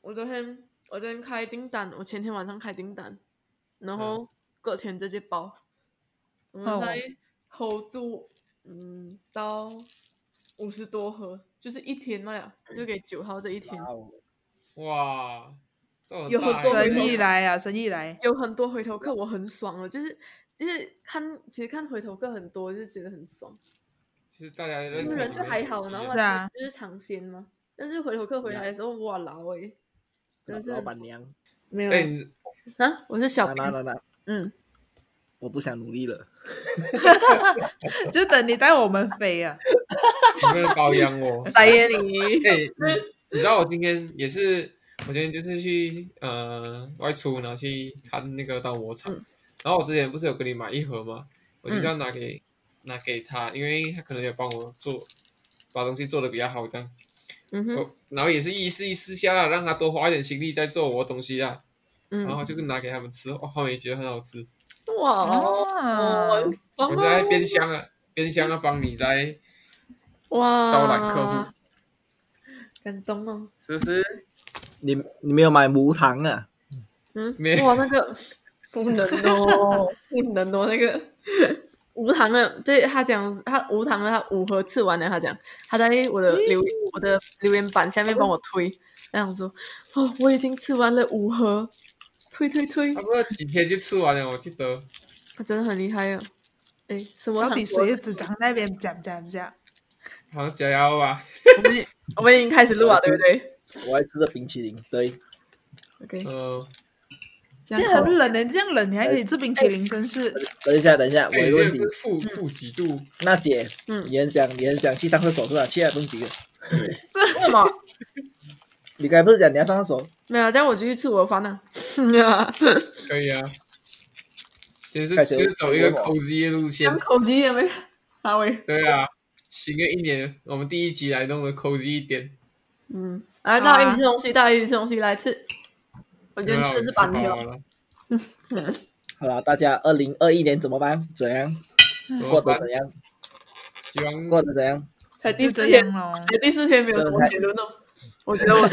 我昨天我昨天开订单，我前天晚上开订单，然后隔天直接包。我们哦在 hold 住，嗯，到五十多盒，就是一天嘛呀，就给九号这一天。哇有很多欸生意来啊，生意来。有很多回头客，我很爽了，就是就是看，其实看回头客很多，就觉得很爽。其实大家认人就还好，然后就是尝鲜嘛。但是回头客回来的时候，哇老哎，真老板娘，没有哎，你啊，我是小那兵嗯，我不想努力了。就等你带我们飞啊！你们包养我。塞耶你，哎、你你知道我今天也是，我今天就是去呃外出，然后去看那个刀磨厂，嗯然后我之前不是有跟你买一盒吗？我就这样拿给、拿给他，因为他可能有帮我做，把东西做的比较好这样，嗯哼，然后也是意思意思下啦，让他多花一点心力在做我的东西啊，然后嗯，就拿给他们吃，哦，他们也觉得很好吃，哇，我在边香啊边香啊帮你在哇，招揽客户，感动哦，是不是？你你没有买无糖啊？嗯？没，哇，那个。不能哦，不能哦，那个无糖的，对他讲他无糖的，他五盒吃完了，他讲他在我的留我的留言板下面帮我推，那样说哦，我已经吃完了五盒，推推推差，不多几天就吃完了，我记得。他真的很厉害哦，哎，什么到底谁只长那边讲讲讲？好像加油吧。我们已我们已经开始录了，对不对我还吃着冰淇淋，对，？OK，嗯，这很冷的，这样冷你还可以吃冰淇淋，真是等一下，等一下，我哎，有个问题这个，负负几度？娜姐，嗯你很想你很想去上厕所是吧？去啊，不用急的。为什么？你刚才不是讲你要上厕所？没有，这样我继续吃我的饭呢。可以啊。先是开始就是走一个我 cozy 的路线讲，口技也没阿伟。对啊。新的一年，我们第一集来弄的 cozy 一点，嗯，来，大家一起吃东西，大家一起吃东西，来吃。我觉得没有吃的是板条吃饱。了，好了，大家二零二一年怎么办？怎样怎么过得怎？样？希望过得怎样？才第四天，第四天没有什么结论哦。我觉得我，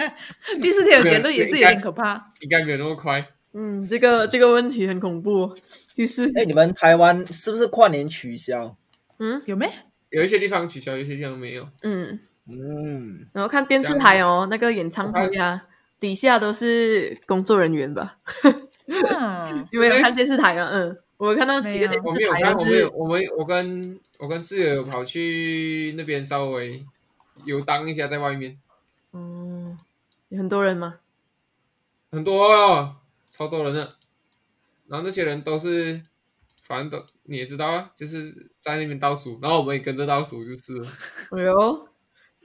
第四天有结论也是有点可怕。应该没有那么快。嗯，这个这个问题很恐怖哦。第四，哎，你们台湾是不是跨年取消？嗯有没？有一些地方取消，有一些地方没有。嗯，嗯，然后看电视台哦，那个演唱会啊，底下都是工作人员吧？嗯，你们有看电视台吗？嗯，我有看到几个电视台我没有看，我都没有，我们我跟我跟室友有跑去那边稍微游荡一下，在外面嗯，有很多人吗？很多哦，超多人的。然后那些人都是，反正都你也知道啊，就是在那边倒数，然后我们也跟着倒数就是了。哎呦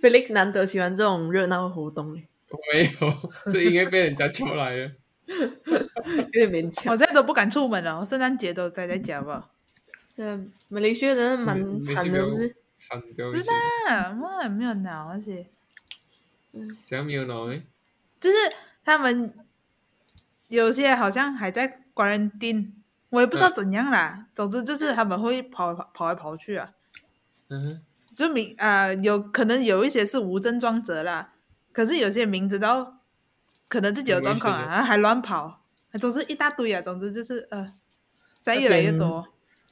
，Felix 难得喜欢这种热闹的活动嘞，我没有，是因为被人家叫来的。有点勉强我。现在都不敢出门了，圣诞节都待在家吧。是啊，马来西亚人蛮没惨的，没有不是？惨掉是些，啊，我也没有脑，而且这样没有脑呢？就是他们有些好像还在关人钉，我也不知道怎样啦。总之就是他们会跑跑跑来跑去啊，嗯哼，就明啊、有可能有一些是无症状者啦，可是有些明知道可能自己有状况啊，还乱跑，总之一大堆啊。总之就是呃，现在越来越多。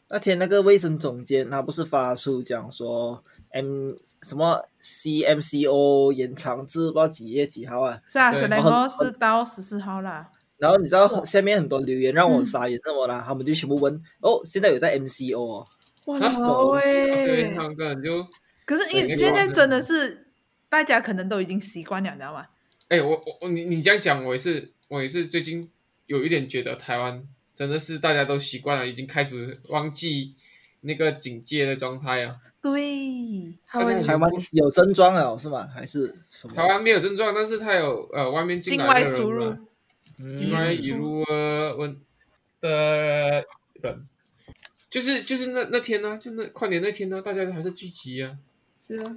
那天那个卫生总监他不是发出讲说 M 什么 CMCO 延长至不知道几月几号啊？是啊，对圣诞然后是到十四号啦。然后你知道下面很多留言让我傻眼什么啦？他们就全部问哦，现在有在 MCO 哦，哇，啊好所以诶，他们根本就，可是因为现在真的是大家可能都已经习惯了，你知道吗？哎，我我我你你这样讲，我也是，我也是最近有一点觉得台湾真的是大家都习惯了，已经开始忘记那个警戒的状态啊。对，他们台湾有症状了是吗？还是什么？台湾没有症状，但是他有呃外面进来的人输入嘛，嗯境外引入呃问的人，就是就是那那天呢、就那跨年那天呢、大家还是聚集啊，是啊，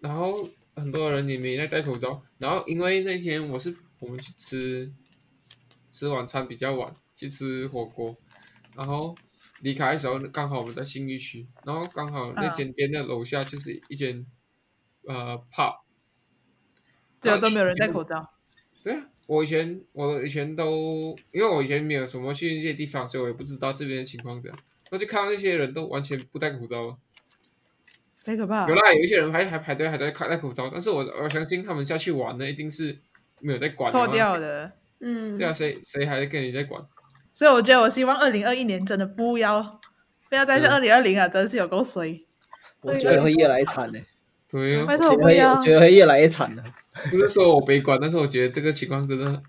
然后很多人也没在戴口罩，然后因为那天我是我们去吃吃晚餐比较晚，去吃火锅，然后离开的时候刚好我们在信义区，然后刚好那间店的楼下就是一间呃 pub，对啊都没有人戴口罩。对啊，我以前我以前都因为我以前没有什么去那些地方，所以我也不知道这边的情况怎样。那就看到那些人都完全不戴口罩了。太可怕。有啦，有一些人还还排队还在戴戴口罩，但是我我相信他们下去玩的一定是没有在管的脱掉的。嗯，对啊，谁谁还跟你在管？所以我觉得，我希望二零二一年真的不要不要再是二零二零啊，真的是有够衰。我觉得会越来越惨的，对啊，我。觉得会越来越惨的。不是说我悲观，但是我觉得这个情况真的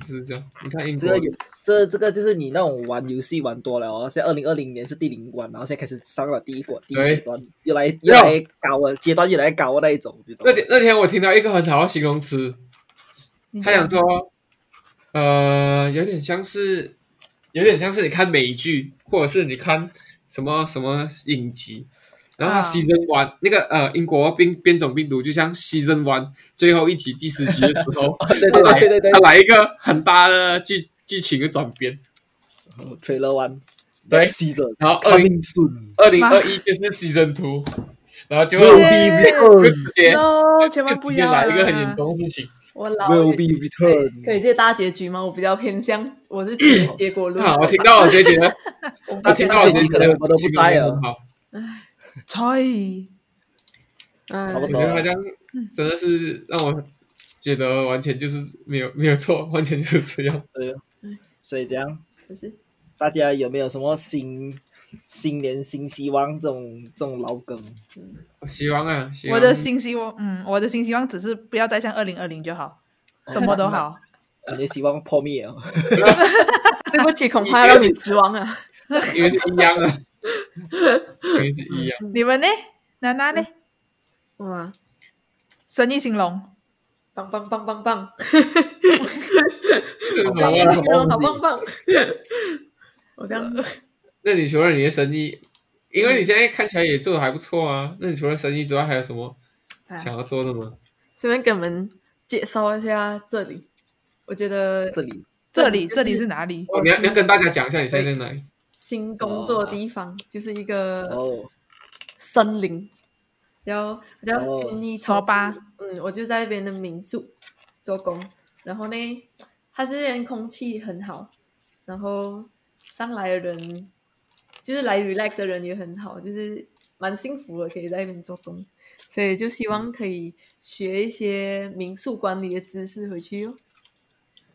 就是这样。你看英国这个有这这个就是你那种玩游戏玩多了哦，现在二零二零年是第零关，然后现在开始上了第一关第一对阶段，越来越来越高了，阶段越来越高的那一种？那天那天我听到一个很好的形容词，他想说，呃，有点像是，有点像是你看美剧，或者是你看什么什么影集，然后 season one、那个呃英国变变种病毒，就像 season one 最后一集第十集的时候，对对对对对他来一个很大的剧剧情的转变，，Trailer One，对。Season，然后二零二零二一就是 season two，然后就 will 耶 be 就直接 No，就直接来一个很严重的事情。我老 will 了 be 可以。接大结局吗？我比较偏向，我是结结果论。啊，我听到我直接觉得，我听到我直接觉得可能我都不在了很好。猜嗯差不多我觉得好像真的是让我觉得完全就是没有没有错，完全就是这样。对，所以这样可是大家有没有什么新新年新希望这种这种老梗？我希望啊，希望我的新希望，嗯，我的新希望只是不要再像二零二零就好，什么都好。你的希望破灭哦。对不起，恐怕要让你失望了。因为是一样的，一样。你们呢？娜娜呢？哇，生意兴隆，棒棒棒棒棒！这是什么啊？什么好棒棒！我这样子，那你除了你的生意，因为你现在看起来也做的还不错啊，那你除了生意之外，还有什么想要做的吗？顺便给我们介绍一下这里。我觉得这里这里就是这里是哪里？哦，你要你要跟大家讲一下你现在在哪里？新工作的地方，就是一个哦，森林，叫叫哦薰衣草说吧。嗯，我就在那边的民宿做工，然后呢，它这边空气很好，然后上来的人就是来 relax 的人也很好，就是蛮幸福的，可以在那边做工，所以就希望可以学一些民宿管理的知识回去哦。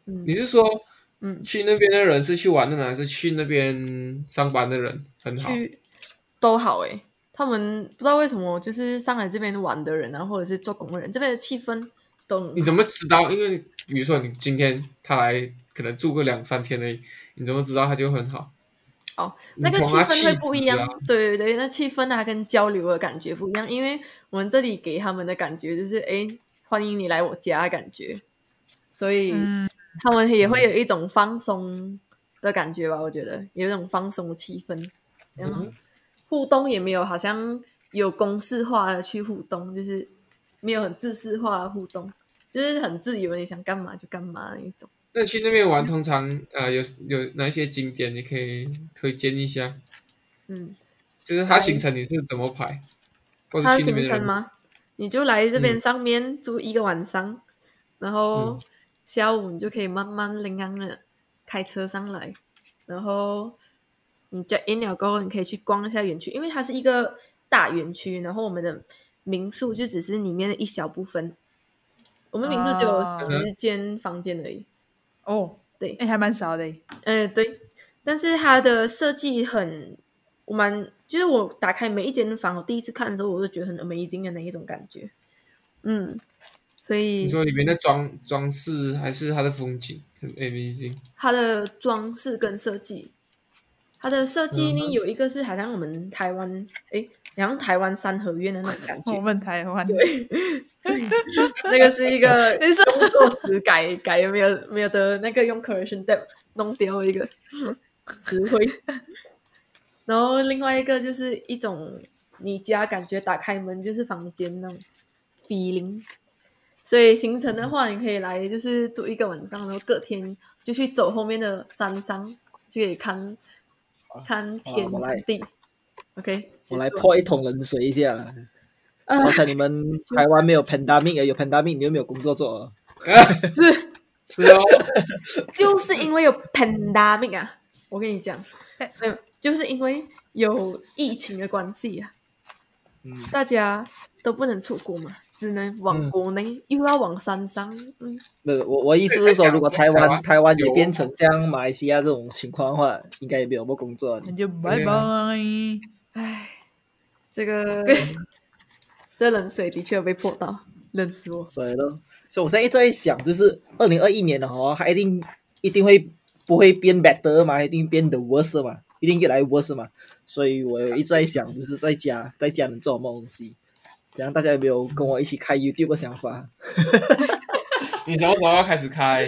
嗯你是说嗯，去那边的人是去玩的呢，还是去那边上班的人很好？去都好诶，他们不知道为什么，就是上来这边玩的人啊，或者是做工的人，这边的气氛都你怎么知道？因为比如说你今天他来可能住个两三天而已，你怎么知道他就很好？哦，那个气氛会不一样啊，对对对，那气氛啊跟交流的感觉不一样，因为我们这里给他们的感觉就是，哎，欢迎你来我家的感觉，所以嗯，他们也会有一种放松的感觉吧，我觉得有一种放松的气氛，然后嗯互动也没有好像有公式化的去互动，就是没有很自式化的互动，就是很自由，你想干嘛就干嘛那一种。那你去那边玩，通常呃有有哪一些景点你可以推荐一下？嗯，就是它行程你是怎么排？或者它的行去那边的人？程吗？你就来这边嗯上面住一个晚上，然后嗯下午你就可以慢慢拎安的开车上来，然后你 check in 了过后，你可以去逛一下园区，因为它是一个大园区，然后我们的民宿就只是里面的一小部分，我们民宿只有啊十间房间而已。哦，对哎，还蛮少的诶。嗯，对，但是它的设计很，我蛮就是我打开每一间房，我第一次看的时候，我就觉得很 amazing 的那一种感觉。嗯，所以你说里面的装装饰还是它的风景很 amazing？它的装饰跟设计，它的设计呢嗯有一个是好像我们台湾，诶，好像台湾三合院的那种感觉 我。们台湾对，那个是一个 你说工作词改改没有没有的那个用 correction tab 弄掉一个 词汇，然后另外一个就是一种你家感觉打开门就是房间那种 feeling，所以行程的话，你可以来就是住一个晚上，然后隔天就去走后面的山上，就可以看看天地。OK，我来泼一桶冷水一下。啊。刚才你们台湾没有 pandemic，有 pandemic，你又没有工作做。是。是哦，就是因为有 pandemic 啊，我跟你讲，哎没有，就是因为有疫情的关系啊，嗯，大家都不能出国嘛，只能往嗯国内，又要往山上，嗯，没有，我我意思是说，如果台台湾湾台湾也变成像马来西亚这种情况的话，应该也没有什么工作了。那就拜拜。唉，这个 这冷水的确有被泼到，冷死我。所以咯，所以我现在一直在想，就是二零二一年的话，它一定一定会不会变 better 嘛，一定变得 worse 嘛，一定越来越 worse 嘛。所以我一直在想，就是在家在家能做什么东西。这样大家有没有跟我一起开 YouTube 的想法？你什么时候要开始开？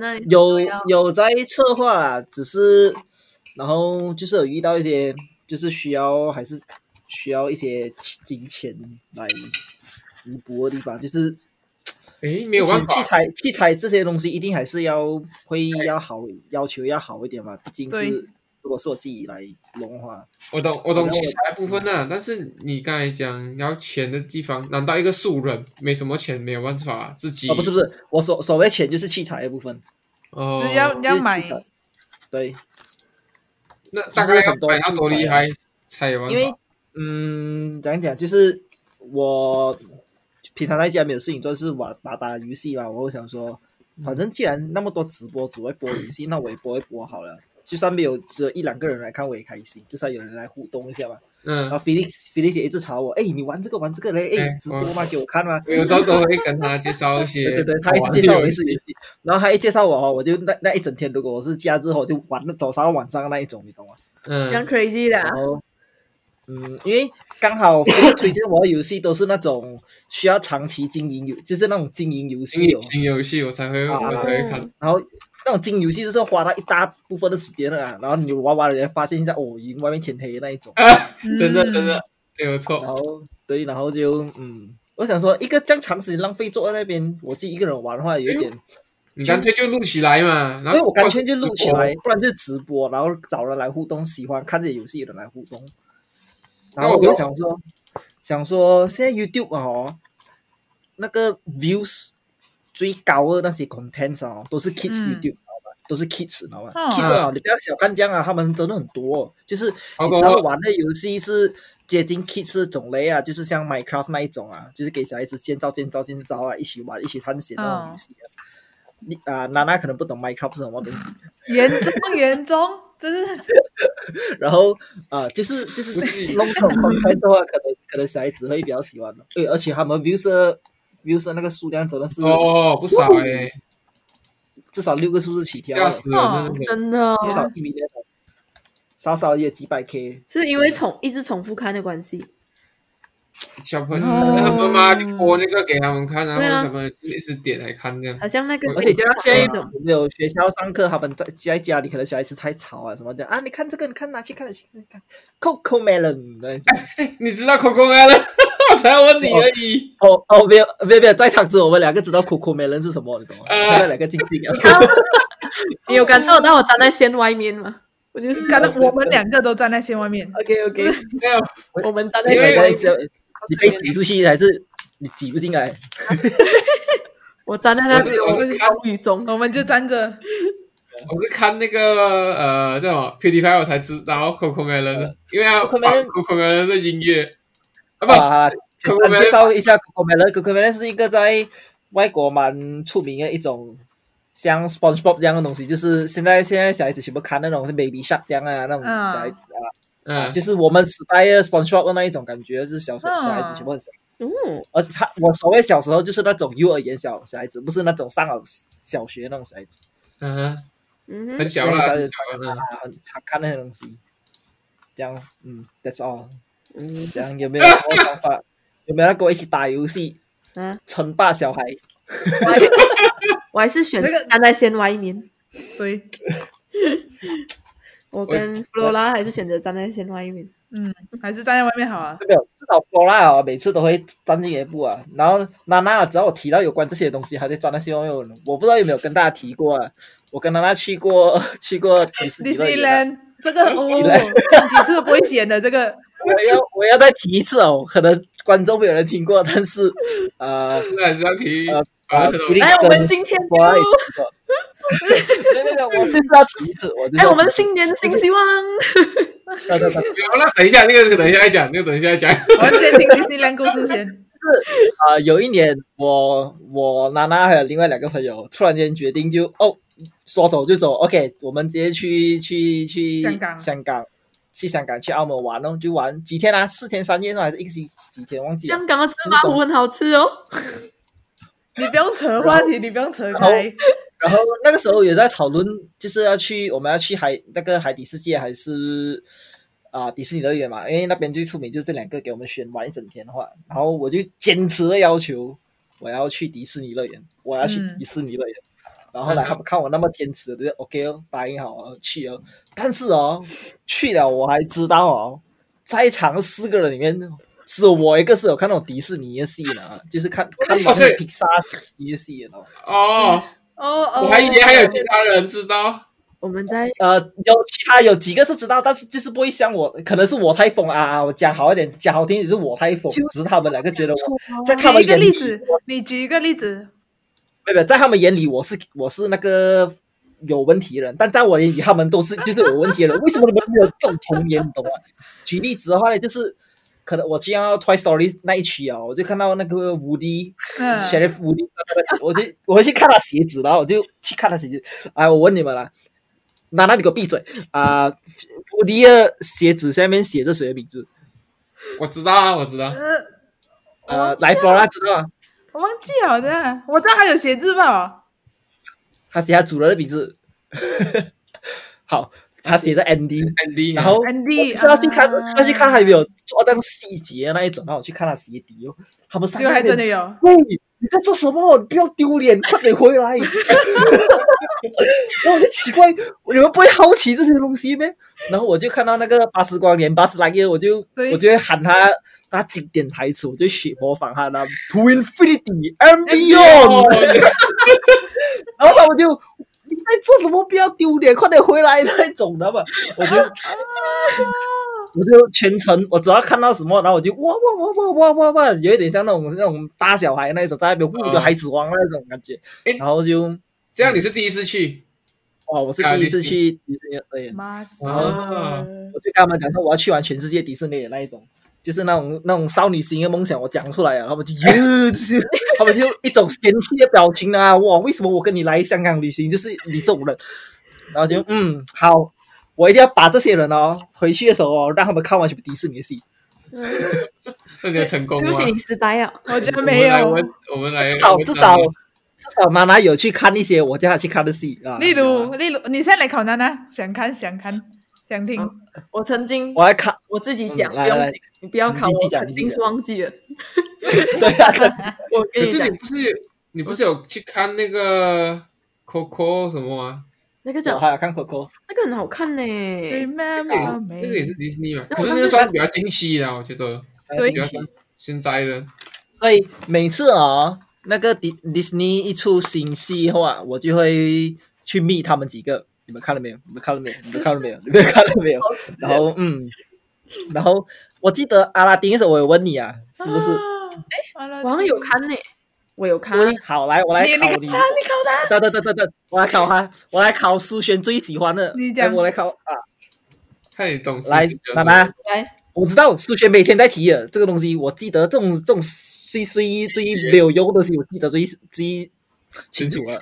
那有有在策划啦，只是然后就是有遇到一些就是需要还是需要一些金钱来弥补的地方，就是诶，没有办法，器材器材这些东西一定还是要会要好，要求要好一点嘛，毕竟是如果是我自己来弄的话，我懂，我懂器材部分啊，但是你刚才讲要钱的地方，难道一个素人没什么钱没有办法自己？哦不是不是，我所所谓钱就是器材的部分，哦，就是要要买对，那大概要很多买到多厉害才有办法？因为嗯，讲一讲，就是我平常在家没有事情做，就是玩打打游戏嘛。我会想说，反正既然那么多直播主会播游戏，那我也播一播好了。就算没有只有一两个人来看，我也开心，至少有人来互动一下嘛。然后嗯，Felix Felix 也一直吵我，哎，你玩这个玩这个嘞，哎哎，直播吗？给我看吗？我有时候都会跟他介绍一些 对对对，他一直介绍我游戏一些游戏，然后他一介绍我哦，我就那那一整天，如果我是假日后，就玩那早上晚上那一种，你懂吗？这样嗯，crazy 的啊，然后，嗯，因为刚好推荐我的游戏都是那种需要长期经营游，就是那种经营游戏经营游戏我才会啊我才会看，然后那种金游戏就是要花到一大部分的时间了啊，然后你玩玩了，你才发现一下哦，已经外面天黑那一种。真的嗯真的没有错然，后对，然后就嗯，我想说一个这样长时间浪费坐在那边，我自己一个人玩的话，有一点，你干脆就录起来嘛，然后我干脆就录起来，不然就直播，然后找人来互动，喜欢看这些游戏的人来互动。然后我就想说，想说现在 YouTube 啊哦，那个 views 最高的那些 content 啊，都是 kids 嗯 YouTube，知道吧？都是 kids，知道吗哦？kids 啊，你不要小看这样啊，他们真的很多哦，就是你知道玩的游戏是接近 kids 的种类啊，就是像 Minecraft 那一种啊，就是给小孩子建造、建造、建造啊，一起玩、一起探险那种游戏啊。你啊，娜娜可能不懂 Minecraft 是什么东西，严重严重，真是然后啊、就是就是不是弄这种 content 的话，可能可能小孩子会比较喜欢的。对，而且他们 views 的 views 的那个数量真的是哦不少哎，至少六个数字起跳，吓死了，真的。至少一米的，少少也有几百 K。是因为重一直重复看的关系。小朋友哦他妈妈就播那个给他们看，然后对啊小朋友就一直点来看这样。好像那个，而且加上现在那种没有学校上课，他们在在家里可能小孩子太吵啊什么的啊，你看这个，你看拿去看，拿去看，看 Coco Melon 哎你知道 Coco Melon？我才要问你而已。哦哦，没有没有没有，在场只有我们两个知道 Coco Melon 是什么，你懂吗？啊他们两个静静啊。你有感受到我站在线外面吗？我就是感到我们两个都站在线外面。OK OK，没有，我们站在因线外面，为你被挤出去还是你挤不进来？我站在那里，我是我是我是风雨中。我们就站着，我是看那个呃叫什么 PewDiePie 我才知道 Coco Melon 的，因为他 Coco 放 Melon 的音乐啊不介绍一下 Coco Melon。Coco Melon 是一个在外国蛮出名的一种像 SpongeBob 这样的东西，就是现在现在小孩子全部看那种是 Baby Shark 这样啊，那种嗯小孩子啊，嗯就是我们时代的 SpongeBob 的那一种感觉，就是小小嗯小孩子全部很喜欢。嗯，而且他我所谓小时候就是那种幼儿园小小孩子，不是那种上了小学那种小孩子，嗯嗯哼很小了，那个很小了啊，很常看那些东西。这样，嗯，That's all。嗯这样有没有什么想法？有没有人跟我一起打游戏，嗯，称霸小孩？我还我还是选那个站在线外面。对，我跟 Flora 还是选择站在鲜花一面。嗯，还是站在外面好啊。没有，至少 Flora 哦，每次都会站进一步啊。然后娜娜，只要我提到有关这些东西，她就站在线外面。我不知道有没有跟大家提过啊。我跟娜娜去过 去过迪士尼这个哦，Disneyland 讲几次不会显的这个，我要我要再提一次哦，可能观众没有人听过，但是呃，那还是要提呃啊，来，我们今天就对对对，我就是要提一次，我哎，要我们新年新希望。对对对，不要那等一下，那个等一下再讲，那个等一下再讲。我要先听迪士尼兰故事先。是啊、有一年我我娜娜还有另外两个朋友突然间决定就哦说走就走，OK，我们直接去去去香港香港去香港去澳门玩哦，就玩几天啊，四天三夜还是一个星几天忘记了。香港的芝麻糊很好吃哦。你不用扯话题，你不用扯开。然后那个时候也在讨论，就是要去我们要去海那个海底世界还是啊、迪士尼乐园嘛，因为那边最出名就是这两个给我们选玩一整天的话，然后我就坚持的要求我要去迪士尼乐园，我要去嗯迪士尼乐园。然后后来他们看我那么坚持，我就 OK 哦，答应好哦，去哦。但是哦，去了我还知道哦，在场四个人里面，是我一个是有看那种迪士尼的戏的啊，就是看看完是披萨迪的戏的哦。哦，哦哦，我还以为还有其他人知道。我们在呃，有其他有几个是知道，但是就是不会像我，可能是我太疯啊啊！我讲好一点，讲好听点，就是我太疯，只是他们两个觉得我，在他举一个们眼里，例子，你举一个例子。没有，在他们眼里我是我是那个有问题的人，但在我眼里他们都是就是有问题的人。为什么你们没有这种童年，你懂吗？举例子的话呢，就是可能我进到 Toy Story 那一区啊，我就看到那个伍迪嗯，Sheriff 伍迪，我就我会去看他鞋子，然后我就去看他鞋子。哎，我问你们啦，娜娜你给我闭嘴啊！伍迪的鞋子下面写着谁的名字？我知道啊，我知道。呃，呃，来 Flora 知道吗？我忘记了的，我知道还有鞋子吧？他写他主人的名字。好，他写着 Andy，Andy，然后 Andy，我是要去看，啊是要去看他有没有做到细节的那一种，然后我去看他鞋底哦，他们三个还真的有。喂，你在做什么？你不要丢脸，快点回来！然后我就奇怪，你们不会好奇这些东西咩？然后我就看到那个巴斯光年、巴斯莱耶，我就我就会喊他他经典台词，我就学模仿他那 To Infinity and Beyond，然后他们就你在做什么？不要丢脸，快点回来那一种，知道吗？我就。我就全程，我只要看到什么，然后我就哇哇哇哇哇哇哇，有一点像那种那种大小孩那一种，在那边呼哦就孩子王那种感觉。诶然后就这样你是第一次去，哦，我是啊第一次去迪士尼乐园，妈啊我就跟他们讲说我要去完全世界迪士尼的那一种，就是那种那种少女心的梦想，我讲出来啊，他们就耶，就 是他们就一种嫌弃的表情啊，哇，为什么我跟你来香港旅行就是你这种人？然后就嗯好，我一定要把这些人哦回去的时候哦，让他们看完全部迪士尼的戏。嗯，那你要成功吗？对不起，你失败了。我觉得没有。我们来，我们来至少至少至少娜娜有去看一些我叫她去看的戏啊。例如，例如，你现在来考娜娜，想看，想看，想听。嗯我曾经我还看，我自己讲，嗯来来不用紧，你不要考我，你自己讲肯定是忘记了。对啊，我跟你讲可是你，不是你不是有去看那个 Coco 什么吗？那个叫还有看 Coco，那个很好看呢。Remember 那个也是迪士尼嘛，可是那个算比较惊喜的，我觉得对比较像现在的。所以每次啊，那个迪迪士尼一出新戏的话，我就会去密他们几个。你们看了没有？你们看了没有？你们看了没有？你们看了没有？然后嗯，然后我记得阿拉丁的时候，我有问你啊，是不是？完了我好像有看呢，我有看。对，好，来，我来你你考你。考他，你考他。等等等等等，我来考他，我来考苏璇最喜欢的。你讲哎我来考啊，看你懂事来比较娜娜，来，我知道苏璇每天在提的这个东西，我记得这种这种最最最没有用的东西，我记得最最清楚了。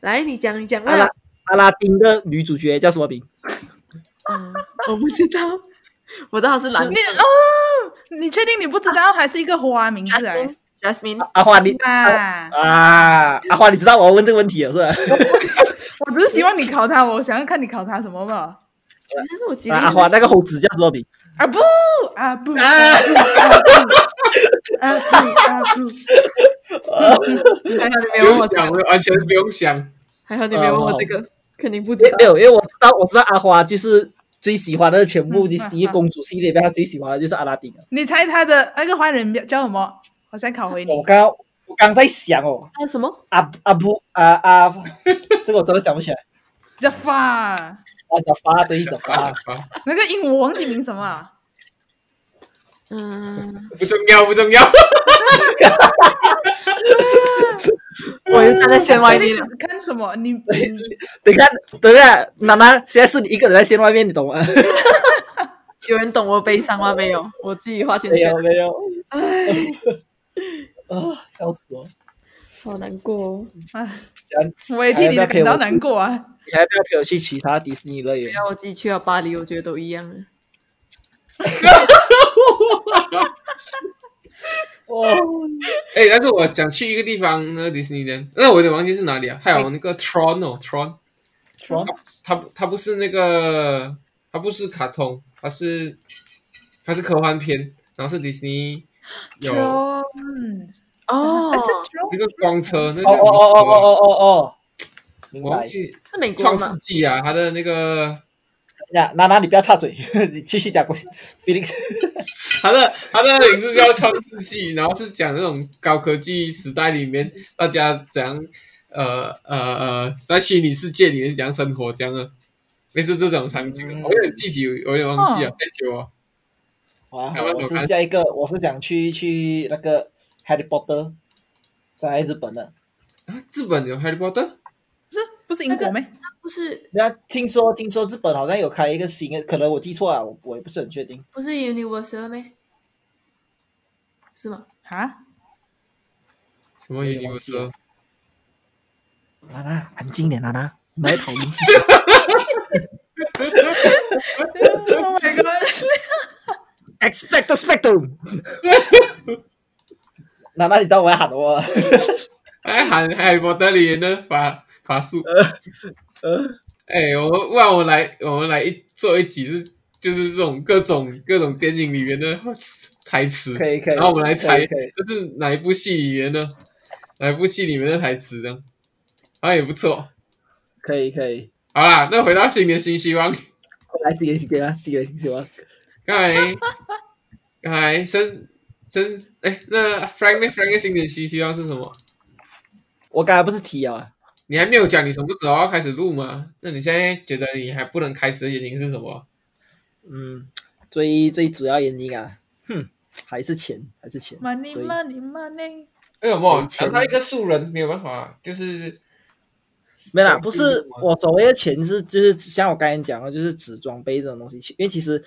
来，你讲，你讲。阿拉阿拉丁的女主角叫什么名？嗯，我不知道，我知道是蓝你哦，你确定你不知道还是一个花名字哎？Jasmine，Jasmine，阿花，你啊，啊，阿花，你知道我要问这个问题了是吧？我只是希望你考他，我想要看你考他什么吧。阿花那个猴子叫什么名？啊不啊不啊啊不啊不，还好你没有问我这个，完全不用想。还好你没有问我这个，肯定不知道没。有，因为我知道我知道阿花就是最喜欢的全部迪士尼公主系列里面，她最喜欢的就是阿拉丁了。你猜他的那个坏人叫什么？我再考回你我。刚刚我刚在想哦，还有什么？阿阿布啊啊，这个我真的想不起来。叫发，啊，叫发对，早发。那个鹦鹉我忘记名什么啊？嗯，不重要，不重要。我又站在线外面你。看什么？你你等一下，等一下，娜娜，现在是你一个人在线外面，你懂吗？有人懂我悲伤吗？没有，我自己画圈圈没有，，没有，唉，啊，笑死我！好难过哦。啊，我也替你的感到难过啊！你还要不要陪我去其他迪士尼乐园？要我自己去到巴黎，我觉得都一样的。哦，哎，但是我想去一个地方，那个迪士尼的，那我有点忘记是哪里啊？还有那个 Tron 哦，Tron，Tron，它它不是那个，它不是卡通，它是它是科幻片，然后是迪士尼有嗯，哦啊，这 Tron 那个光车，那个哦哦哦哦哦哦哦。我忘记是美国创世？纪啊，它的那个呀，娜娜，你不要插嘴，你继续讲过去。Felix，他的他的名字叫创世纪，然后是讲那种高科技时代里面大家怎样呃呃呃在虚拟世界里面怎样生活这样的，类似这种场景。嗯我有点具体，我有点忘记了，哦太久了。啊，台湾我是下一个，我是想去去那个 Harry Potter，在日本的。啊，日本有 Harry Potter，是不是英国没？不是那听说听说日本好像有开一个新的，可能我记错了，我我也不是很确定。不是 Universal 吗？是吗？啊？什么 Universal？娜娜，安静点，娜娜，我们来讨论。Oh my god！Expect spectrum。娜娜，你当我要喊我？哎，喊 Harry Potter 里面的法法术。呃，哎，我们不然我们来，我们来一做一集是就是这种各种各种电影里面的台词，可以可以。然后我们来猜这是哪一部戏里面的哪一部戏里面的台词，这样好像也不错。可以可以。好啦，那回到新年新希望，来，新年新希望，新年新希望。刚才刚才生生哎，那 Frank 呢？Frank 的新年新希望是什么？我刚才不是提啊？你还没有讲你什么时候要开始录吗？那你现在觉得你还不能开始的原因是什么？嗯，最最主要原因啊，哼，还是钱，还是钱。Money money money，为什么没？钱讲他一个素人没有办法，就是没啦，不是我所谓的钱是就是像我刚才讲的，就是纸装备这种东西，因为其实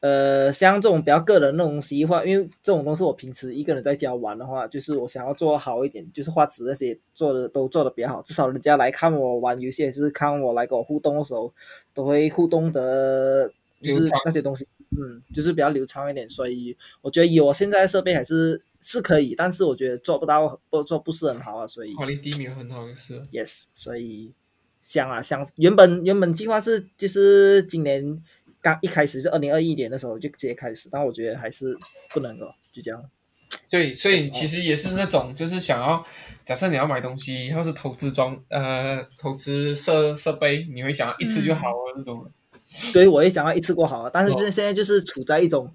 呃像这种比较个人的东西的话，因为这种东西我平时一个人在家玩的话，就是我想要做好一点，就是画质那些做的都做的比较好，至少人家来看我玩游戏，还是看我来跟我互动的时候，都会互动的，就是那些东西，嗯，就是比较流畅一点，所以我觉得以我现在的设备还是是可以，但是我觉得做不到不做不是很好啊，所以华丽第一名很好是。Yes，所以想啊想，原本原本计划是就是今年刚一开始是二零二一年的时候就直接开始，但我觉得还是不能够就这样。对，所以其实也是那种，就是想要，假设你要买东西，或是投资装，呃，投资设设备，你会想要一次就好啊、那种。对，我也想要一次过好啊，但是哦现现在就是处在一种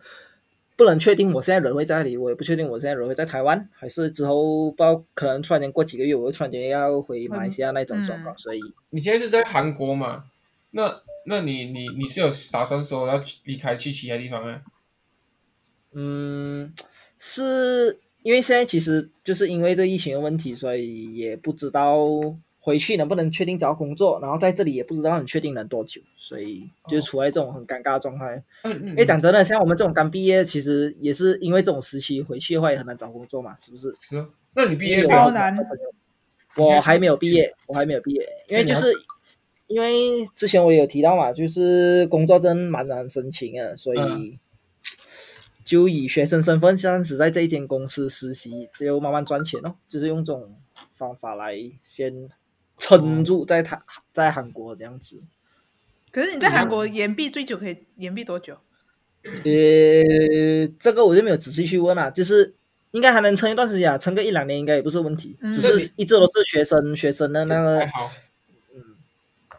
不能确定我现在人会在哪里，我也不确定我现在人会在台湾，还是之后不知道可能突然间过几个月，我又突然间要回马来西亚那种状况，嗯所以你现在是在韩国嘛？那那你你你是有打算说要离开去其他地方啊？嗯，是因为现在其实就是因为这疫情的问题，所以也不知道回去能不能确定找到工作，然后在这里也不知道很确定能多久，所以就处在这种很尴尬的状态。嗯，因为讲真的，像我们这种刚毕业，其实也是因为这种时期回去的话也很难找工作嘛，是不是？是啊，那你毕业因为没有超难我还没有毕业，我还没有毕业，因为就是因为之前我有提到嘛，就是工作证蛮难申请的，所以嗯就以学生身份暂时在这一间公司实习，就慢慢赚钱哦，就是用这种方法来先撑住在他在韩国这样子。可是你在韩国延毕最久可以延毕多久？呃，这个我就没有仔细去问了、就是应该还能撑一段时间啊，撑个一两年应该也不是问题，嗯只是一直都是学生学生的那个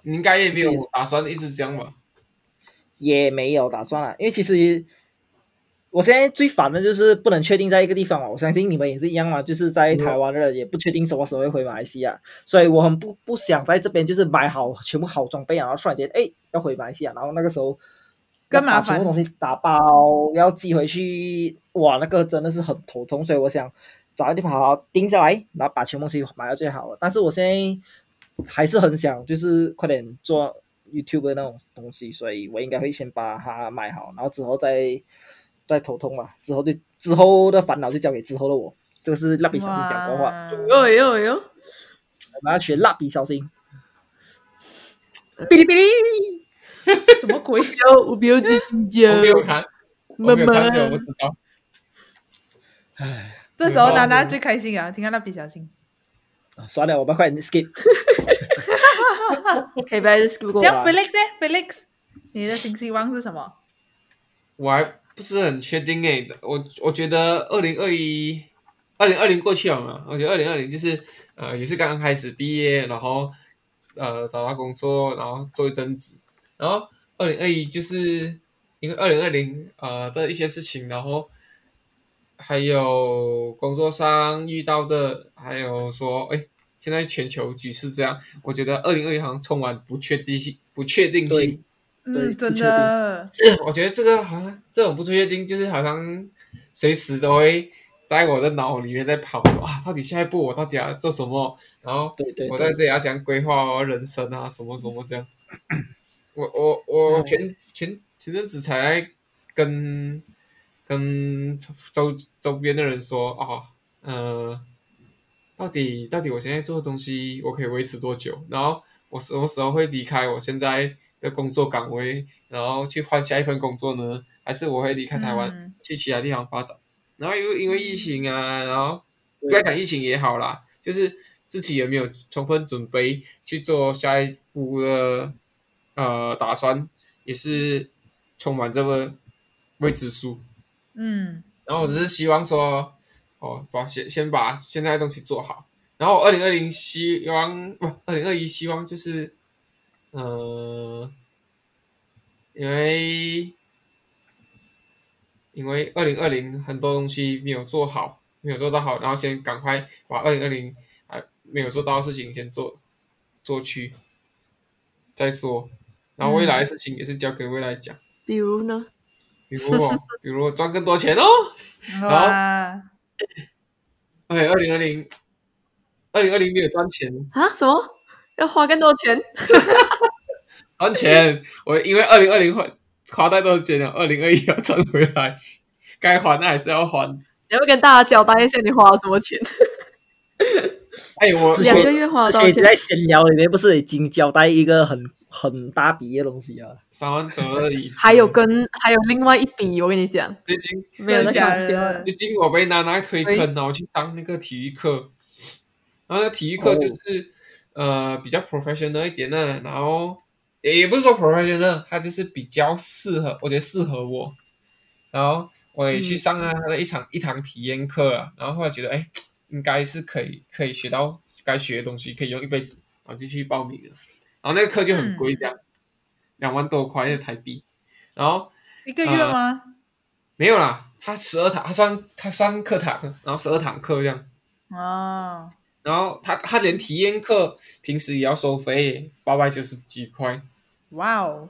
你应该也没有打算一直这样吧？也没有打算了，因为其实我现在最烦的就是不能确定在一个地方嘛，我相信你们也是一样嘛，就是在台湾的人也不确定什么时候会回马来西亚，所以我很不不想在这边就是买好全部好装备，然后突然间哎要回马来西亚，然后那个时候更麻要把全部东西打包要寄回去，哇，那个真的是很头痛。所以我想找个地方好好定下来，然后把全部东西买到最好的。但是我现在还是很想就是快点做 YouTube 的那种东西，所以我应该会先把它买好，然后之后再再头痛嘛。之后就之后的烦恼就交给之后的我。这个是蜡笔小新讲过的话，哇哟哟哟，我们要学蜡笔小新。哔哩哔哩，什么鬼？要我不要去听我没有看，我没有看，所以我不知道。这时候娜娜最开心啊，听到蜡笔小新。啊算了，我们快点 skip。可以不要 skip 过这样吧？Felix 呢？Felix，你的新希望是什么？我还不是很确定诶，我我觉得二零二一、二零二零过去了嘛，我觉得二零二零就是呃也是刚刚开始毕业，然后呃找到工作，然后做一阵子，然后二零二一就是因为二零二零呃的一些事情，然后还有工作上遇到的，还有说哎现在全球局势这样，我觉得二零二一好像充满不确定性，不确定性嗯，真的，我觉得这个好像这种不确定，就是好像随时都会在我的脑里面在跑说啊，到底下一步我到底要做什么？然后对对我在对，这里要讲规划我人生啊，什么什么这样。我我我前前前阵子才跟跟周周边的人说啊，呃，到底到底我现在做的东西我可以维持多久？然后我什么时候会离开我现在的工作岗位，然后去换下一份工作呢？还是我会离开台湾、嗯去其他地方发展？然后因为因为疫情啊，然后不要讲疫情也好啦，就是自己有没有充分准备去做下一步的呃打算，也是充满这个未知数。嗯然后我只是希望说，哦，把先先把现在的东西做好。然后二零二零希望不，二零二一希望就是，呃，因为因为二零二零很多东西没有做好，没有做到好，然后先赶快把二零二零还没有做到的事情先做做去，再说。然后未来的事情也是交给未来讲，比如呢？比如哦，比如赚更多钱哦。哇，OK，二零二零，二零二零没有赚钱，啊？什么？要花更多钱？赚钱。我因为二零二零花花太多钱了，二零二一要赚回来，该还的还是要还。你要不要跟大家交代一下你花了什么钱？哎，我两个月花了多少钱？在闲聊里面不是已经交代一个很很大笔的东西啊？三万多而已。还有跟还有另外一笔，我跟你讲，最近没有在真的假开玩笑的的。最近我被娜娜推坑，然后去上那个体育课，然后那体育课就是、呃比较 professional 一点的，然后也也不是说 professional，它就是比较适合，我觉得适合我。然后我也去上了他的一场、一堂体验课了，然后后来觉得哎，应该是可以可以学到该学的东西，可以用一辈子，然后就去报名了。然后那个课就很贵，这样两、万多块的台币，然后。一个月吗？没有啦，他十二堂，他算他算课堂，然后十二堂课这样，哦，然后他他连体验课平时也要收费，八百九十几块，哇哦，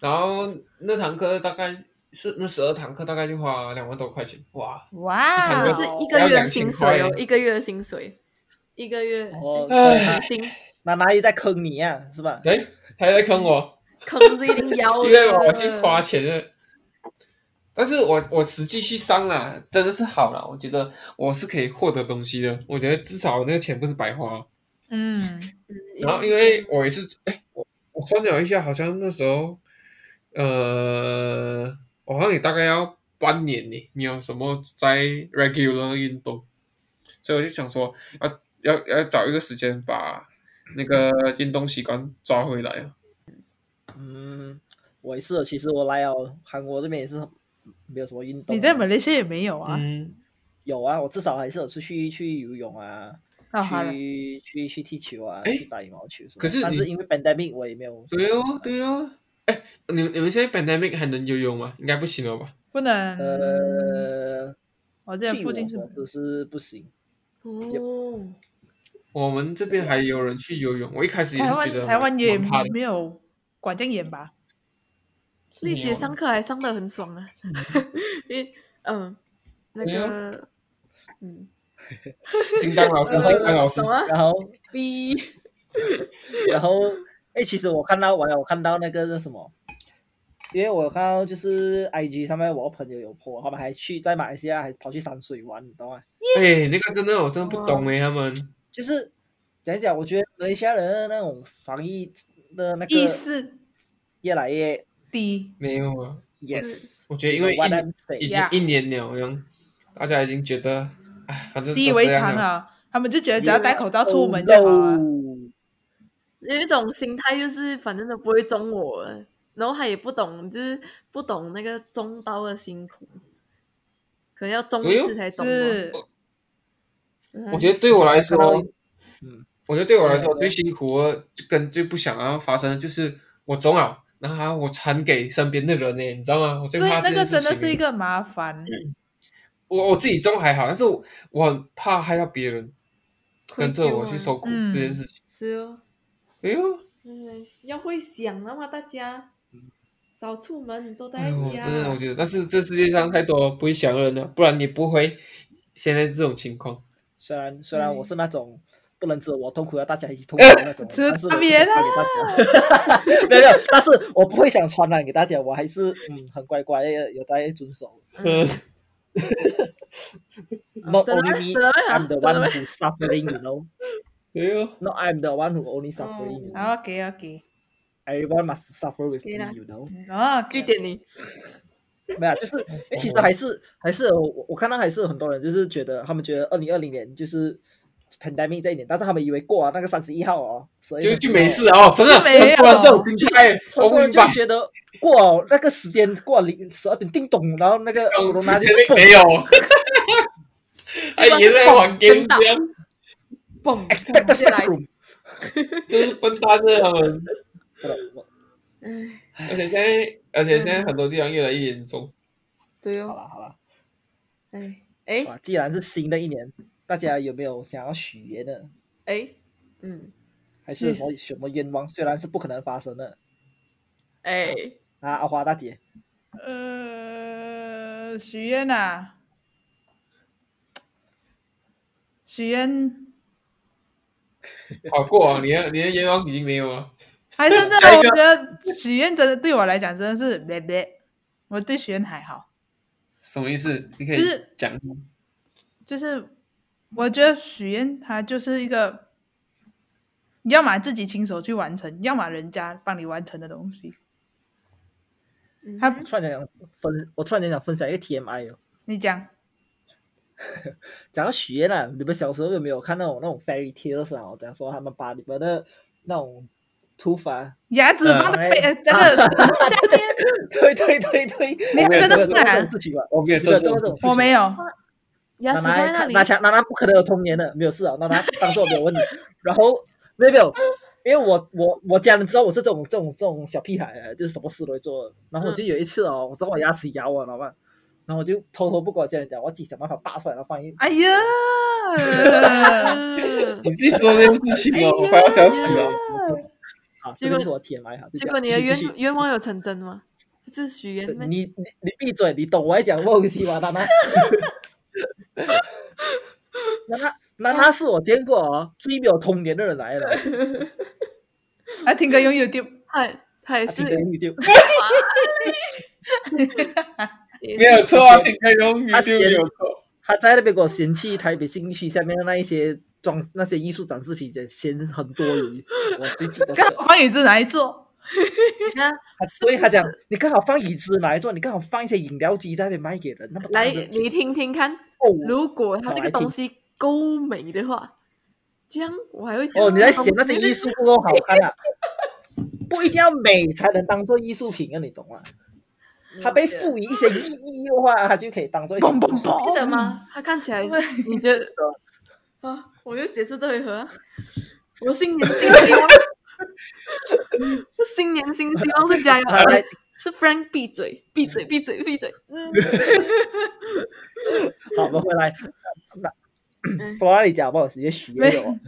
然后那堂课大概是那十二堂课大概就花两万多块钱，哇！哇是哦，一个月的薪水哦，一个月的薪水，一个月哦，那哪里在坑你啊？是吧？哎，他在坑我，坑是一定要的。因为我去花钱了。但是我我实际去上了，真的是好了，我觉得我是可以获得东西的，我觉得至少那个钱不是白花。嗯，嗯，然后因为我也是，哎，我我算了一下，好像那时候，呃，我好像也大概要半年呢，没有什么在 regular 运动，所以我就想说，要要要找一个时间把那个运动习惯抓回来啊。嗯，我也是，其实我来了韩国这边也是没有什么运动。你在马来西亚也没有啊？嗯，有啊，我至少还是有出去去游泳啊，去去去踢球啊，诶去打羽毛球什么。可是你但是因为 pandemic 我也没有。对哦，对哦。哎，你你们现在 pandemic 还能游泳吗？应该不行了吧？不能。呃，我这据附近是是不行。哦，我们这边还有人去游泳，我一开始也是觉得台湾也。没有管这样严吧？丽姐上课还上的很爽啊，因为嗯，那个嗯，叮当老师，叮当老师然后，B 然后，哎，其实我看到完了，我看到那个是什么？因为我看到就是 IG 上面我朋友有 po，他们还去在马来西亚还跑去山水玩，你懂吗？哎，那个真的我真的不懂哎，他们就是讲一讲，我觉得马来西亚人的那种防疫的那个意识越来越低，没有啊。yes，我觉得因为一已经一年了，这样大家已经觉得，哎，反正习以为常了。他们就觉得只要戴口罩出门就好了。Oh, 有一种心态就是反正都不会中我，然后他也不懂，就是不懂那个中刀的辛苦，可能要中一次才懂我觉得对我来说，嗯，我觉得对我来说最辛苦的跟最不想要发生的就是我中了，然后我传给身边的人呢，你知道吗？我最对，怕那个真的是一个麻烦。我我自己中还好，但是我我很怕害到别人跟着我去受苦嗯这件事情。是哦，哎呦，嗯，要会想的话，大家少出门，多待在家。真的我觉得，但是这世界上太多不会想的人了，不然你不会现在这种情况。虽然虽然我嗯是那种不能只有我痛苦，要大家一起痛苦的那种，吃但是我大便啊不想传给大家。没有没有，但是我不会想传染给大家，我还是嗯很乖乖的有在遵守。嗯，Not only me, I'm the one who's suffering, you know. 对哦，Not I'm the one who only suffering. you know. OK OK，Everyone must suffer with me, you know. 哦，据点你，没有啊，就是因为其实还是还是我我看到还是很多人就是觉得他们觉得二零二零年就是 pandemic 这一年，但是他们以为过了那个三十一号哦所以就就没事哦，真的，没有很多人这种心态，很多人。就觉得过了那个时间过了零十二点叮咚，然后那个 corona 就蹦没有，哎，也在玩 game 这样，嘣 expect the 直接来 spectrum。真是笨蛋的他们。哎，而且现在，而且现在很多地方越来越严重。好对哦，了好了，哎哎。哇，既然是新的一年，大家有没有想要许愿的？哎，嗯，还是什么什么愿望？虽然是不可能发生的？哎，啊，阿花大姐，呃，许愿啊，许愿。好过啊，你的你的愿望已经没有了。还真的，我觉得许愿真的对我来讲真的是别别，我对许愿还好，什么意思？你可以就是讲。就是我觉得许愿它就是一个，要么自己亲手去完成，要么人家帮你完成的东西。他突然间想分，我突然间想分享一个 TMI 哦。你讲，讲到许愿啊，你们小时候有没有看那种那种 fairy tales 啊？讲说他们把你们的那种头发，牙齿放在呃背呃这个下面，对对对对，你还真的不敢种事情吧？我没有做做这种过这种事情？我没有，牙齿拿来放在那里，看拿枪，拿他不可能有。童年的，没有。事啊，那他当做没有。问题。然后没有。没有，因为我我我家人知道我是这种这种这种小屁孩，就是什么事都会做的。然后我就有。一次哦，我知道我牙齿咬我，老板，然后我就偷偷不跟我家人讲，我自己想办法拔出来，然后放一。哎呀，嗯你自己做这件事情哦，我快要笑死了。好，结果这个是我 TMI 哈。就这样结果你的愿愿望有成真吗？不是许愿吗？你你你闭嘴，你懂我在讲梦西吗？娜娜，娜娜娜娜是我见过哦最没有童年的人来了，还听歌用 YouTube，他他也是他听得用 YouTube，没有错啊，听可以用他 YouTube 没有错。他在那边给我嫌弃台北新区下面的那一些装那些艺术展示品，嫌很多余。我最记得这看个，方宇之哪一座？你看所以他讲你刚好放椅子来坐，你刚好放一些饮料机在那边卖给人，那么大来，你听听看，哦如果他这个东西够美的话，这样我还会哦，你在这个嫌那些艺术不够好看啊？不一定要美才能当做艺术品啊，你懂吗？它被赋予一些意义的话，它就可以当做一些记得吗？它看起来 是，你觉得 啊？我就结束这回合啊。我新年新希望，我 新年新希望是加油，是 Frank 闭嘴，闭嘴，闭嘴，闭嘴。嗯，好，我们回来。那嗯弗拉里讲吧，直接许愿有哦。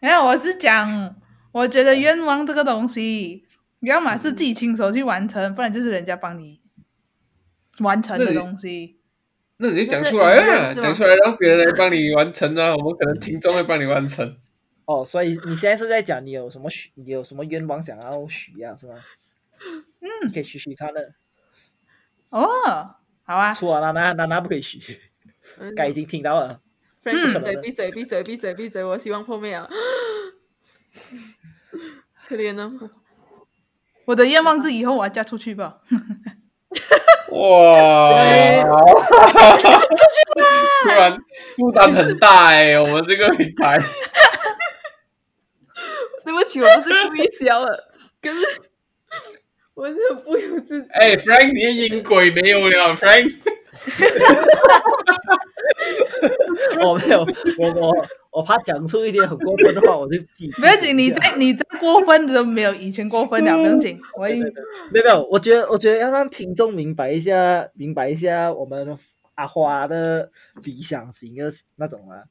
没有，我是讲，我觉得愿望这个东西，要么是自己亲手去完成，不然就是人家帮你完成的东西。那你就讲出来啊，讲出来让别人来帮你完成啊，我们可能听众会帮你完成。哦，所以你现在是在讲你有什么许，你有什么愿望想要许呀、是吗？嗯，你可以许许他的。哦，好啊，错啊，娜娜娜娜不可以许，嗯该已经听到了。嗯闭嘴闭嘴闭嘴闭嘴闭嘴！我希望破灭啊！可怜啊，我的愿望是以后我要嫁出去吧。哇！突然负担很大哎、我们这个品牌。对不起，我不是故意笑了，可是 我是很不由自主。哎、f r a n k 你的音轨没有了，Frank。我没有，我我我怕讲出一些很过分的话，我就自己 不要紧，你再你再过分都没有以前过分了，不用紧。我已没有没有，我觉得我觉得要让听众明白一下，明白一下我们阿花的理想型的那种啊。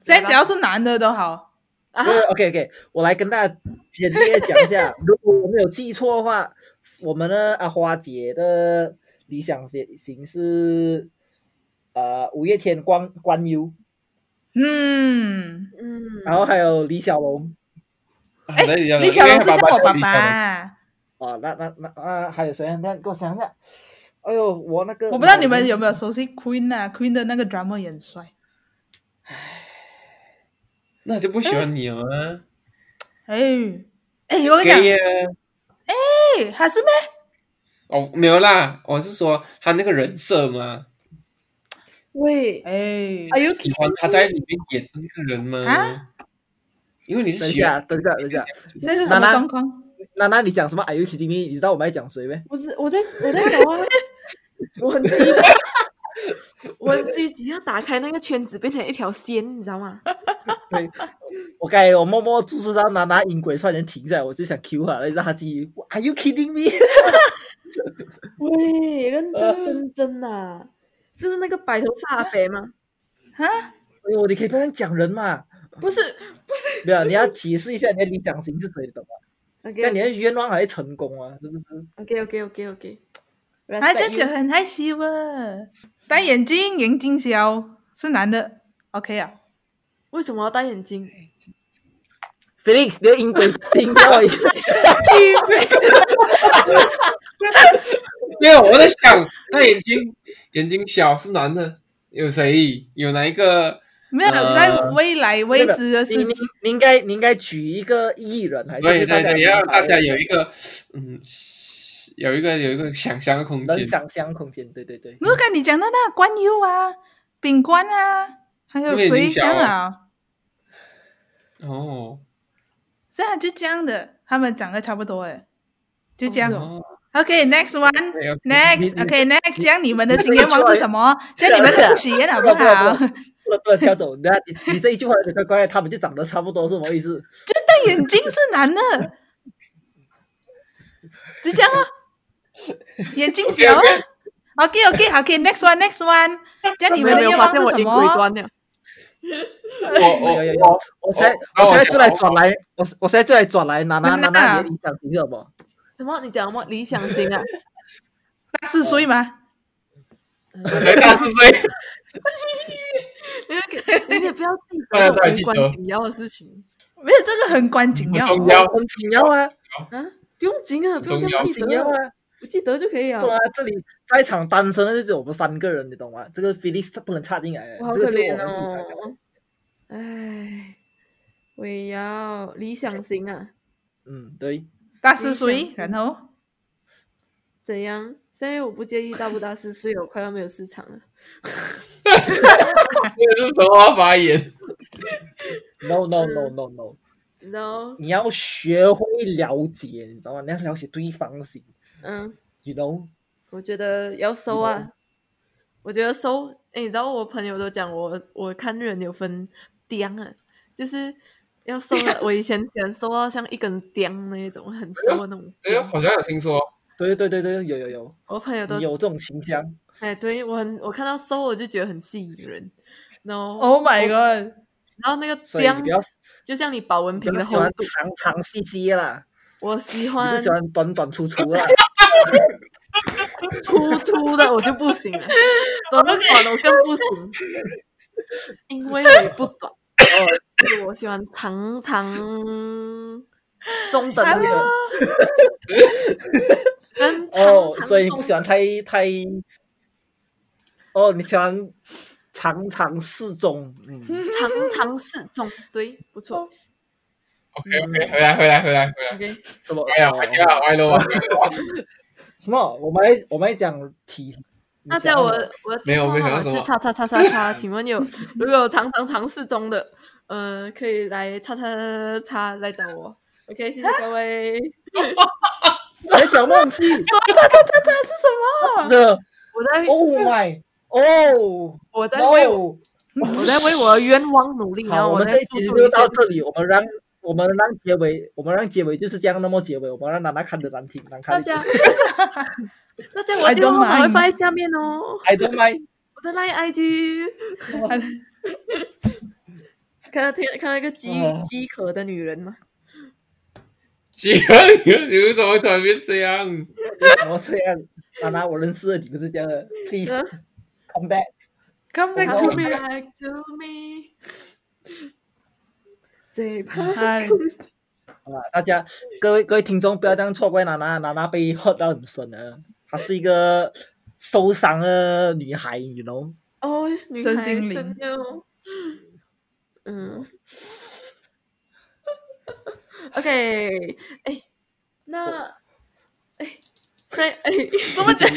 现在只要是男的都好。啊 OK OK，我来跟大家简略讲一下，如果我没有记错的话，我们的阿花姐的理想型型是呃五月天关关优，嗯，嗯，然后还有李小龙哎李小龙是像我爸爸，哦，那那那啊还有谁？那给我想一下。哎呦，我那个我不知道你们有没有熟悉 Queen 啊？Queen 的那个 drummer 也很帅。那就不喜欢你了吗？哎哎，我跟你讲！哎，还是咩？哦，没有啦，我是说他那个人设嘛，喂，哎，哎呦，喜欢他在里面演的那个人吗。啊因为你是等一下，等一下，等一下，现在是什么状况？娜娜，你讲什么？Are you kidding me？你知道我们在讲谁呗？不是我在我在讲 话，我很积极，我很积极要打开那个圈子，变成一条线，你知道吗？对，我刚才我默默注视到娜娜音轨突然间停下来，我就想 Q 她，让她继续。Are you kidding me？喂，认真真真呐，是不是那个白头发阿肥吗？啊？哎呦，你可以不要这样讲人嘛？不是不是没有，你要解释一下你的理想型是谁，懂吗？这样你，OK 的愿望还会成功啊，是不是？OK OK OK OK，他这样讲很害羞啊。戴眼镜，眼睛小，是男的，OK 啊？为什么要戴眼镜？Felix，你的音轨停掉一下。没有，我在想，他眼睛眼睛小是男的，有谁？有哪一个？没有呃在未来未知的事情。你应该你应该举一个艺人，还是对对对，要大家有一个嗯，有一个有一个想象的空间。能想象空间。对对对，如果跟你讲的那关优啊、秉官啊，还有谁这样小啊？哦，是啊，就这样的，他们长得差不多哎，就这样。哦哦 OK，next one。对，OK Next, 你 next，们的新愿望是什么？讲你们的许愿好不好？不不能不能跳走，你你你这一句话有点怪怪的，他们就长得差不多，是什么意思？就戴眼镜是男的，就这样啊，眼睛小 OK OK OK，Next one，Next one，这样你们的愿望是什么？我我有有有我，我现在我我现在就来转来，我我现在就来转来，娜娜娜娜，你的理想型是什么？什么？你讲什么理想型啊？大四岁吗？我才大四岁，你 也你也不要记得这都还记得种无关紧要的事情没有，这个很关紧要。很重要很紧要啊，啊！不用紧啊，不用这样重要记得紧要，啊！不记得就可以了对。啊，这里在场单身的就只有我们三个人，你懂吗？这个 Felix 他不能插进来好这个就可怜我们自己三个我也要理想型啊？嗯，对，大四岁然后怎样？现在我不介意大不大四岁，我快要没有市场了。这个是什么发言？No no no no no，no！，你要学会了解，你知道吗？你要了解对方的心嗯，，You know？我觉得要收啊。我觉得收，哎，你知道我朋友都讲我，我看人有分刁啊，就是要收的。我以前喜欢收到像一根刁那一种，很瘦的那种 哎呦，好像有听说，对对对对，有有有，我朋友都有这种倾向。哎，对我很，我看到收我就觉得很吸引人，然后 Oh my God，然后那个所以刁你不要就像你保温瓶的厚度，长长细细的啦。我喜你欢不喜欢短短粗粗的啊？粗粗的，我就不行了，短短的我更不行，因为我也不短。是我喜欢长长中等的，哦，所以你不喜欢太太，哦，你喜欢长长适中，嗯，长长适中，对，不错。OK OK，回来回来回来回来，OK，什么？哎呀，哦快点啊，歪了啊！什么？我们来我们来讲体。那叫我我没有没想到什么是叉叉叉叉叉，请问有如果有常常尝试中的，呃，可以来叉叉叉来找我。OK，谢谢各位。来讲梦戏这是什么？的我在，Oh my，哦 我在为我！我在为我的愿望努力，然好，后我们在这一集就到这里，我们让我们让结尾，我们让结尾就是这样，那么结尾，我们让娜娜看的难听难看大。家。大家，我 I 的电话 don't 号码会放在下面哦。I don't mind。我的 Line IG，看到听看到一个饥哦饥渴的女人吗？奇怪，你你为什么会突然变这样？为什么这样？娜娜，我认识的你不是这样的，Please 嗯 come back。Come back 我 to，Come me。back to me。最怕哎，好吧，大家各位各位听众不要这样错怪娜娜，娜娜被 hurt 到很深了，她是一个受伤的女孩，you know。哦，女孩身心灵真的哦。嗯。OK，哎，那 怎么讲？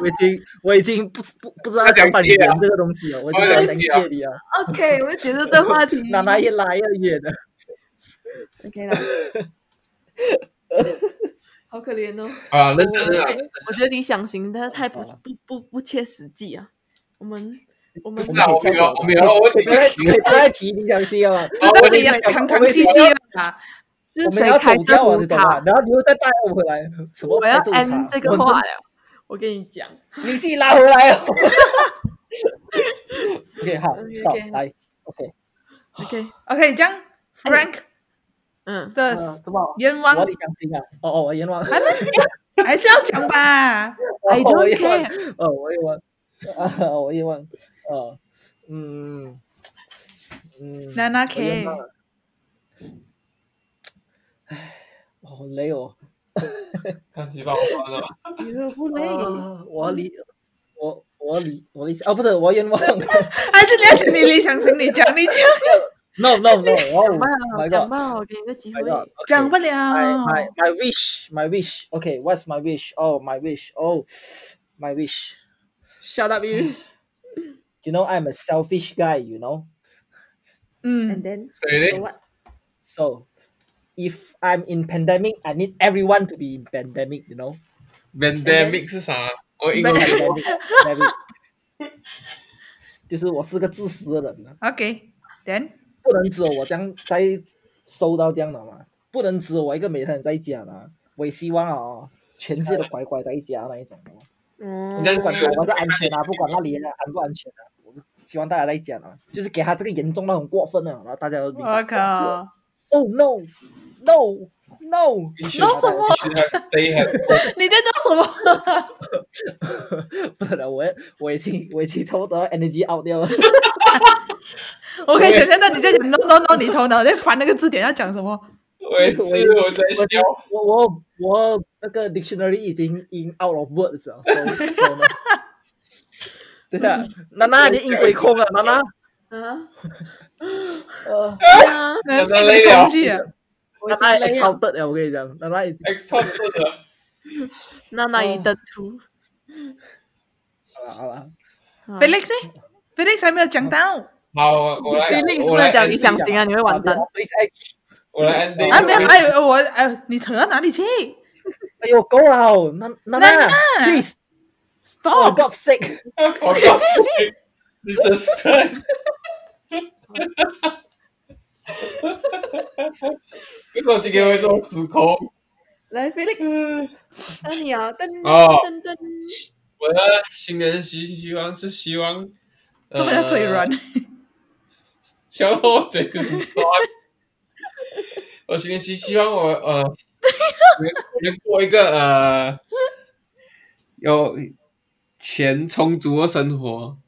我已经 我已经不不不知道要讲怎么把你 gay 啊演这个东西了，我已经想 gay 你了。OK，我们结束这话题。娜娜越来越远了。OK 了。好可怜哦！好了，认真的啊我，我觉得理想型的太不不不不切实际啊。我们我们不是啊，我没有我没有，我不要不要提理想型啊！知道你要长长细细了吧？是我们要谁开这走掉啊，壶这种啊，茶？然后你又再带我回来，什么我要才种茶 end 这个话了。我跟你讲你自己拉回来哦。OK，好 OK，OK，stop，来，OK，，OK，OK，这样 Frank 嗯，的呃，怎么？愿望我理想型啊？哦哦，我愿望。还是要讲吧我望 care。哦，我愿望，啊，我愿望，呃，嗯嗯，娜娜我愿 K 唉，我好累哦。看起把我关了。你又不累，啊我理我我理我理想哦，不是我愿望还是你要讲你理想型？你讲，你讲， ，no no no，哦讲吧， ，my 讲 god。吧，我给你个机 My 会。 God, 讲 okay. 不了。 My my my wish, my wish. Okay, what's my wish? Oh, my wish. Oh, my wish. Shut up you. You know, I'm a selfish guy. You know, And 嗯， then 谁 so 呢？ what? so if I'm in pandemic, I need everyone to be in pandemic. You know, pandemic 是啥？我英文 pandemic, pandemic. 就是我是个自私的人啊，OK，then？不能只有我这样在收到这样的嘛，不能只有我一个每天在家的，我也希望啊、全世界都乖乖在家那一种的。嗯。不管台湾是安全啊，不管那里安不安全啊，我希望大家在家啊，就是给他这个严重到很过分了，然后大家都我靠，，Oh no no no，你选弄什么 你在做什么？不能了，我我已经我已经差不多 energy out 掉了，我可以想象到你在讲 no no no，你头脑在翻那个字典要讲什么？我也是我在我笑。我我我那个 dictionary 已经 in out of words 了，等一下，娜娜你音轨空了，娜娜，啊，呃，对啊，那那累了空气啊！我娜娜已经累了，excited 了，我跟你讲，娜娜已经 X 的，那哪里得出？好了好了，啊 Felix 呢？Felix 还没有讲到好，我我来，Felix 是我来不是讲 ending 理想型啊？你会完蛋。please act 我来 ending 啊，没有，哎，我哎，你扯到哪里去哎呦，够了哦，娜娜娜娜娜，please。For？Stop！God's sake！For God's sake, Jesus Christ！为什么今天会这么失控？来，Felix，那你啊，噔哦噔噔，我的新年希希望是希望，呃这么叫嘴软？笑到我嘴很酸。我新年希希望我呃能能过一个呃有钱充足的生活，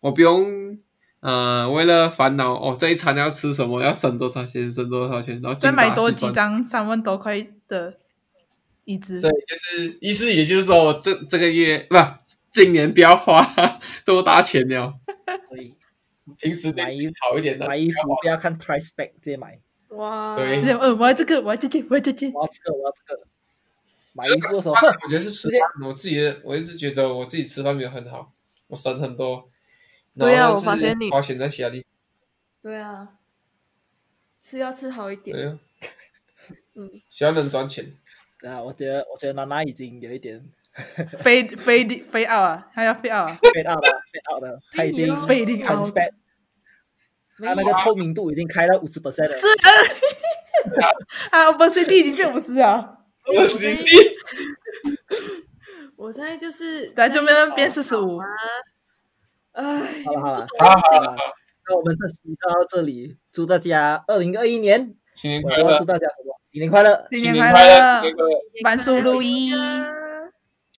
我不用呃为了烦恼哦这一餐要吃什么，要省多少钱，省多少钱，然后再买多几。张三万多块的椅子所，以就是意思，也就是说，我这这个月不，今年不要花这么大钱了，所以平时买衣服好一点的。买衣服不要看 price back，直接买。哇，对这样呃，我要这个，我要这件，我要这件。我要这个，我要这个。买衣服的时候，我觉得是吃饭，我自己的，我一直觉得我自己吃饭没有很好，我省很多。对啊我发现你花钱在其他地方。对啊，吃要吃好一点。对啊，嗯，需要能赚钱。对啊，我觉得，我觉得娜娜已经有一点飞飞的飞奥啊，她要飞奥啊，fade out 了，fade out 了，他已经 Fading out transparent，他那个透明度已经开到五十 percent 了。啊，我 C D 已经变五十啊，我的 CD，我现在就是来就慢慢变四十五啊。哎，好了好了，好 好好了，那我们这期就到这里，祝大家二零二一年，新年快乐我要祝！大家什么？新年快乐！新年快乐！万事如意。啊